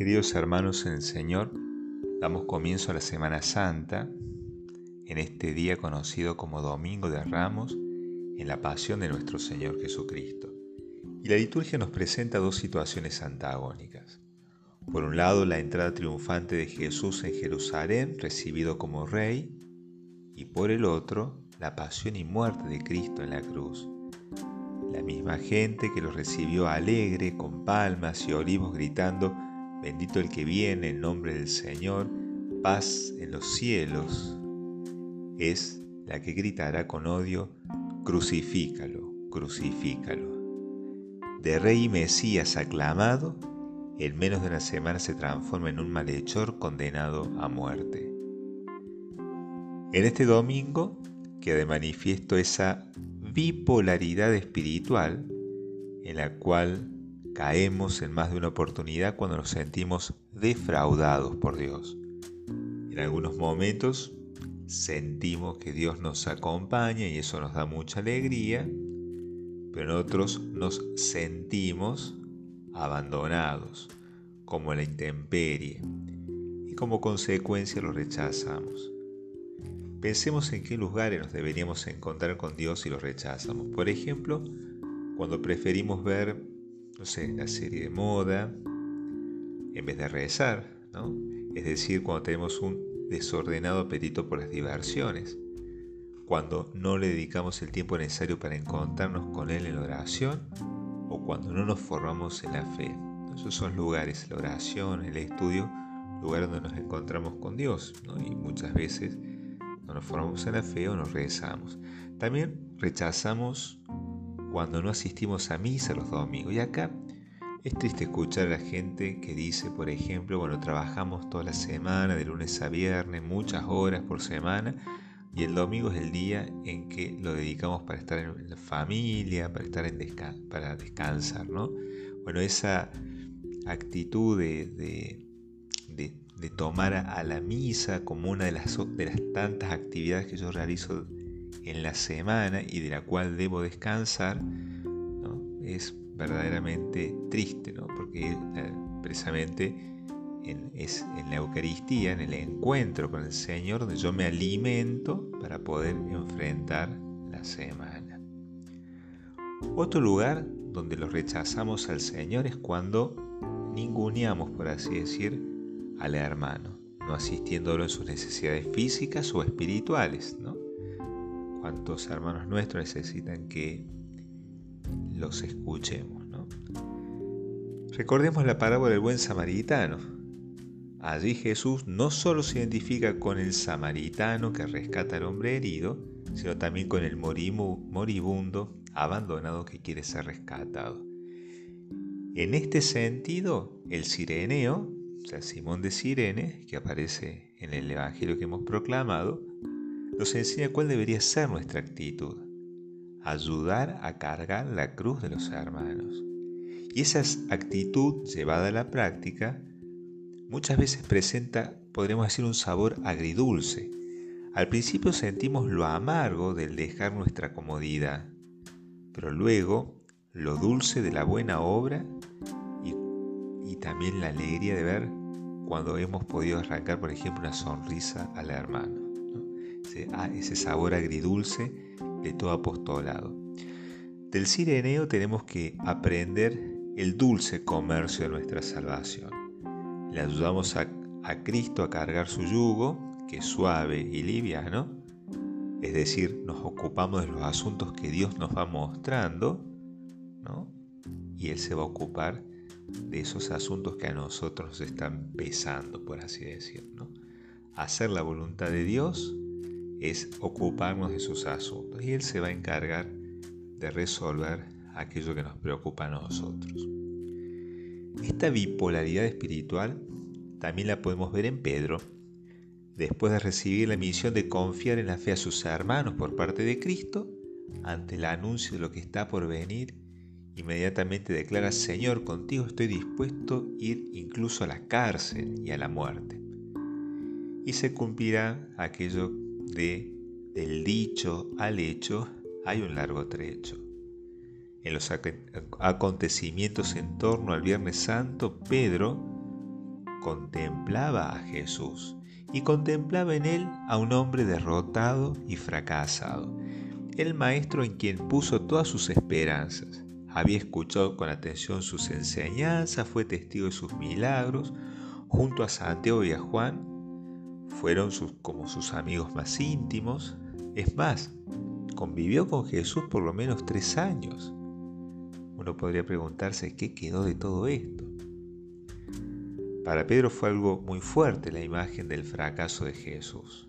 Queridos hermanos en el Señor, damos comienzo a la Semana Santa en este día conocido como Domingo de Ramos en la pasión de nuestro Señor Jesucristo. Y la liturgia nos presenta dos situaciones antagónicas. Por un lado, la entrada triunfante de Jesús en Jerusalén, recibido como rey, y por el otro, la pasión y muerte de Cristo en la cruz. La misma gente que lo recibió alegre, con palmas y olivos, gritando, Bendito el que viene en nombre del Señor, paz en los cielos, es la que gritará con odio, crucifícalo, crucifícalo. De rey y Mesías aclamado, en menos de una semana se transforma en un malhechor condenado a muerte. En este domingo queda de manifiesto esa bipolaridad espiritual en la cual Caemos en más de una oportunidad cuando nos sentimos defraudados por Dios. En algunos momentos sentimos que Dios nos acompaña y eso nos da mucha alegría, pero en otros nos sentimos abandonados, como la intemperie, y como consecuencia lo rechazamos. Pensemos en qué lugares nos deberíamos encontrar con Dios si lo rechazamos. Por ejemplo, cuando preferimos ver no sé, la serie de moda, en vez de rezar, ¿no? Es decir, cuando tenemos un desordenado apetito por las diversiones, cuando no le dedicamos el tiempo necesario para encontrarnos con Él en la oración o cuando no nos formamos en la fe. Esos son lugares, la oración, el estudio, lugares donde nos encontramos con Dios y muchas veces no nos formamos en la fe o nos rezamos. También rechazamos cuando no asistimos a misa los domingos. Y acá es triste escuchar a la gente que dice, por ejemplo, bueno, trabajamos toda la semana, de lunes a viernes, muchas horas por semana, y el domingo es el día en que lo dedicamos para estar en la familia, para, estar en para descansar, ¿no? Bueno, esa actitud de, tomar a la misa como una de las, de las tantas actividades que yo realizo en la semana y de la cual debo descansar, es verdaderamente triste, ¿no? porque eh, precisamente en, es en la Eucaristía, en el encuentro con el Señor, donde yo me alimento para poder enfrentar la semana. Otro lugar donde lo rechazamos al Señor es cuando ninguneamos, por así decir, al hermano, no asistiéndolo en sus necesidades físicas o espirituales. ¿no? Cuántos hermanos nuestros necesitan que los escuchemos. ¿no? Recordemos la parábola del buen samaritano. Allí Jesús no solo se identifica con el samaritano que rescata al hombre herido, sino también con el moribundo abandonado que quiere ser rescatado. En este sentido, el sireneo, o sea, Simón de Sirene, que aparece en el Evangelio que hemos proclamado, nos enseña cuál debería ser nuestra actitud. Ayudar a cargar la cruz de los hermanos. Y esa actitud llevada a la práctica muchas veces presenta, podríamos decir, un sabor agridulce. Al principio sentimos lo amargo del dejar nuestra comodidad, pero luego lo dulce de la buena obra y, y también la alegría de ver cuando hemos podido arrancar, por ejemplo, una sonrisa al hermano ese, sabor agridulce de todo apostolado. Del sireneo tenemos que aprender el dulce comercio de nuestra salvación. Le ayudamos a, Cristo a cargar su yugo, que es suave y liviano, es decir, nos ocupamos de los asuntos que Dios nos va mostrando, y Él se va a ocupar de esos asuntos que a nosotros nos están pesando, por así decirlo. Hacer la voluntad de Dios es ocuparnos de sus asuntos y Él se va a encargar de resolver aquello que nos preocupa a nosotros. Esta bipolaridad espiritual también la podemos ver en Pedro. Después de recibir la misión de confiar en la fe a sus hermanos por parte de Cristo, ante el anuncio de lo que está por venir, inmediatamente declara, Señor, contigo estoy dispuesto a ir incluso a la cárcel y a la muerte. Y se cumplirá aquello de del dicho al hecho hay un largo trecho. En los acontecimientos en torno al Viernes Santo, Pedro, contemplaba a Jesús y contemplaba en él a un hombre derrotado y fracasado, el maestro en quien puso todas sus esperanzas. Había escuchado con atención sus enseñanzas, fue testigo de sus milagros, junto a Santiago y a Juan, fueron sus, como sus amigos más íntimos. Es más, convivió con Jesús por lo menos tres años. Uno podría preguntarse qué quedó de todo esto. Para Pedro fue algo muy fuerte la imagen del fracaso de Jesús.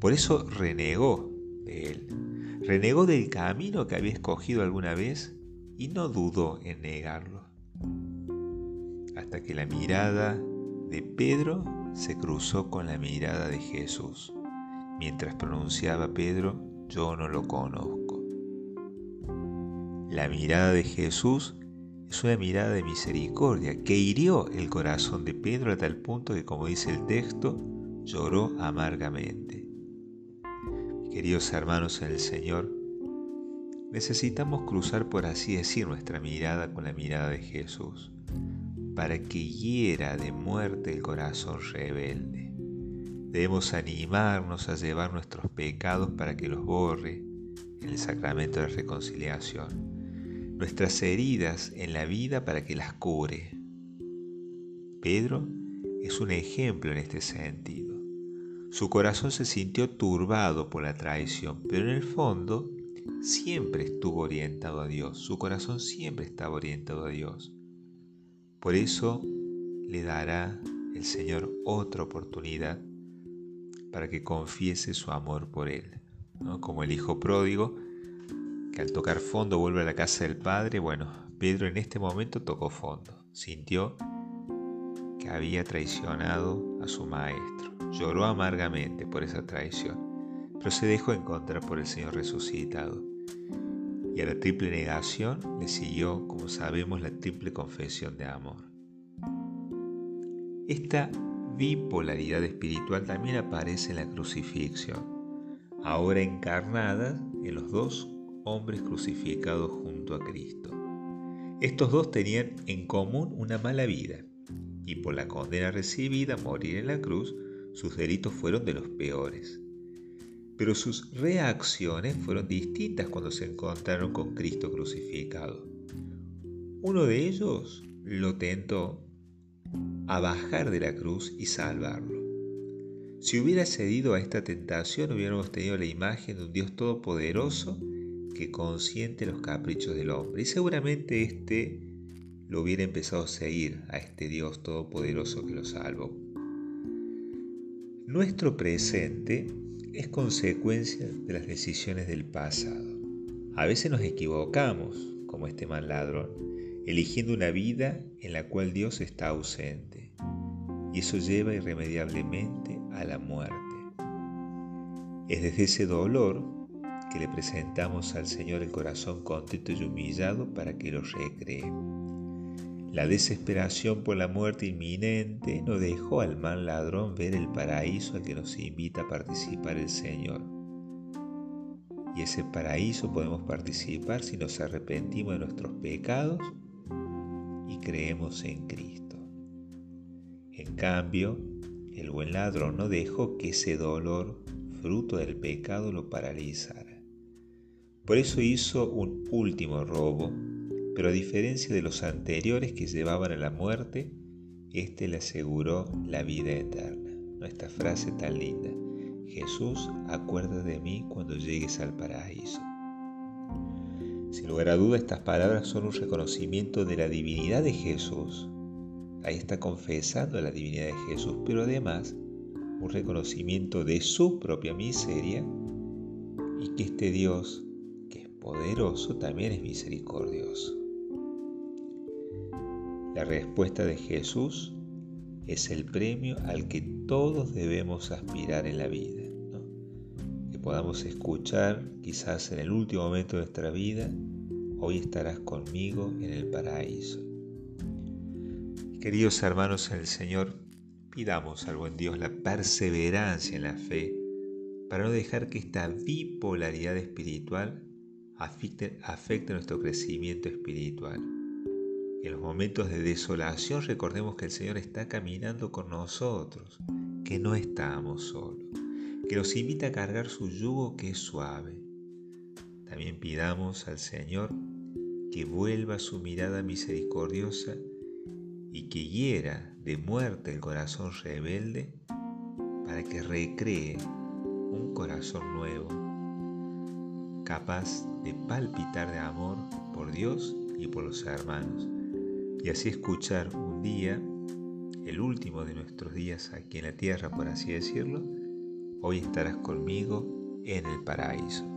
Por eso renegó de él. Renegó del camino que había escogido alguna vez y no dudó en negarlo. Hasta que la mirada de Pedro se cruzó con la mirada de Jesús. Mientras pronunciaba Pedro, yo no lo conozco. La mirada de Jesús es una mirada de misericordia que hirió el corazón de Pedro a tal punto que, como dice el texto, lloró amargamente. Queridos hermanos en el Señor, necesitamos cruzar, por así decir, nuestra mirada con la mirada de Jesús, para que hiera de muerte el corazón rebelde. Debemos animarnos a llevar nuestros pecados para que los borre en el sacramento de la reconciliación nuestras heridas en la vida para que las cure. Pedro es un ejemplo en este sentido. Su corazón se sintió turbado por la traición, pero en el fondo siempre estuvo orientado a Dios. Su corazón siempre estaba orientado a Dios. Por eso le dará el Señor otra oportunidad para que confiese su amor por Él. Como el Hijo pródigo, que al tocar fondo vuelve a la casa del padre, bueno, Pedro en este momento tocó fondo, sintió que había traicionado a su maestro, lloró amargamente por esa traición, pero se dejó encontrar por el Señor resucitado. Y a la triple negación le siguió, como sabemos, la triple confesión de amor. Esta bipolaridad espiritual también aparece en la crucifixión, ahora encarnada en los dos hombres crucificados junto a Cristo. Estos dos tenían en común una mala vida, y por la condena recibida, morir en la cruz, sus delitos fueron de los peores. Pero sus reacciones fueron distintas cuando se encontraron con Cristo crucificado. Uno de ellos lo tentó a bajar de la cruz y salvarlo. Si hubiera cedido a esta tentación, hubiéramos tenido la imagen de un Dios todopoderoso que consiente los caprichos del hombre. Y seguramente éste lo hubiera empezado a seguir a este Dios todopoderoso que lo salvó. Nuestro presente es consecuencia de las decisiones del pasado. A veces nos equivocamos, como este mal ladrón, eligiendo una vida en la cual Dios está ausente. Y eso lleva irremediablemente a la muerte. Es desde ese dolor que le presentamos al Señor el corazón contento y humillado para que lo recree. La desesperación por la muerte inminente no dejó al mal ladrón ver el paraíso al que nos invita a participar el Señor. Y ese paraíso podemos participar si nos arrepentimos de nuestros pecados y creemos en Cristo. En cambio, el buen ladrón no dejó que ese dolor, fruto del pecado, lo paralizara. Por eso hizo un último robo, pero a diferencia de los anteriores que llevaban a la muerte, éste le aseguró la vida eterna. Nuestra frase tan linda. Jesús, acuerda de mí cuando llegues al paraíso. Sin lugar a duda, estas palabras son un reconocimiento de la divinidad de Jesús. Ahí está confesando la divinidad de Jesús, pero además un reconocimiento de su propia miseria y que este Dios poderoso también es misericordioso. La respuesta de Jesús es el premio al que todos debemos aspirar en la vida. Que podamos escuchar quizás en el último momento de nuestra vida, hoy estarás conmigo en el paraíso. Queridos hermanos en el Señor, pidamos al buen Dios la perseverancia en la fe para no dejar que esta bipolaridad espiritual afecte, nuestro crecimiento espiritual. En los momentos de desolación recordemos que el Señor está caminando con nosotros, que no estamos solos, que nos invita a cargar su yugo que es suave. También pidamos al Señor que vuelva su mirada misericordiosa y que hiera de muerte el corazón rebelde para que recree un corazón nuevo, capaz de palpitar de amor por Dios y por los hermanos, y así escuchar un día, el último de nuestros días aquí en la tierra, por así decirlo, hoy estarás conmigo en el paraíso.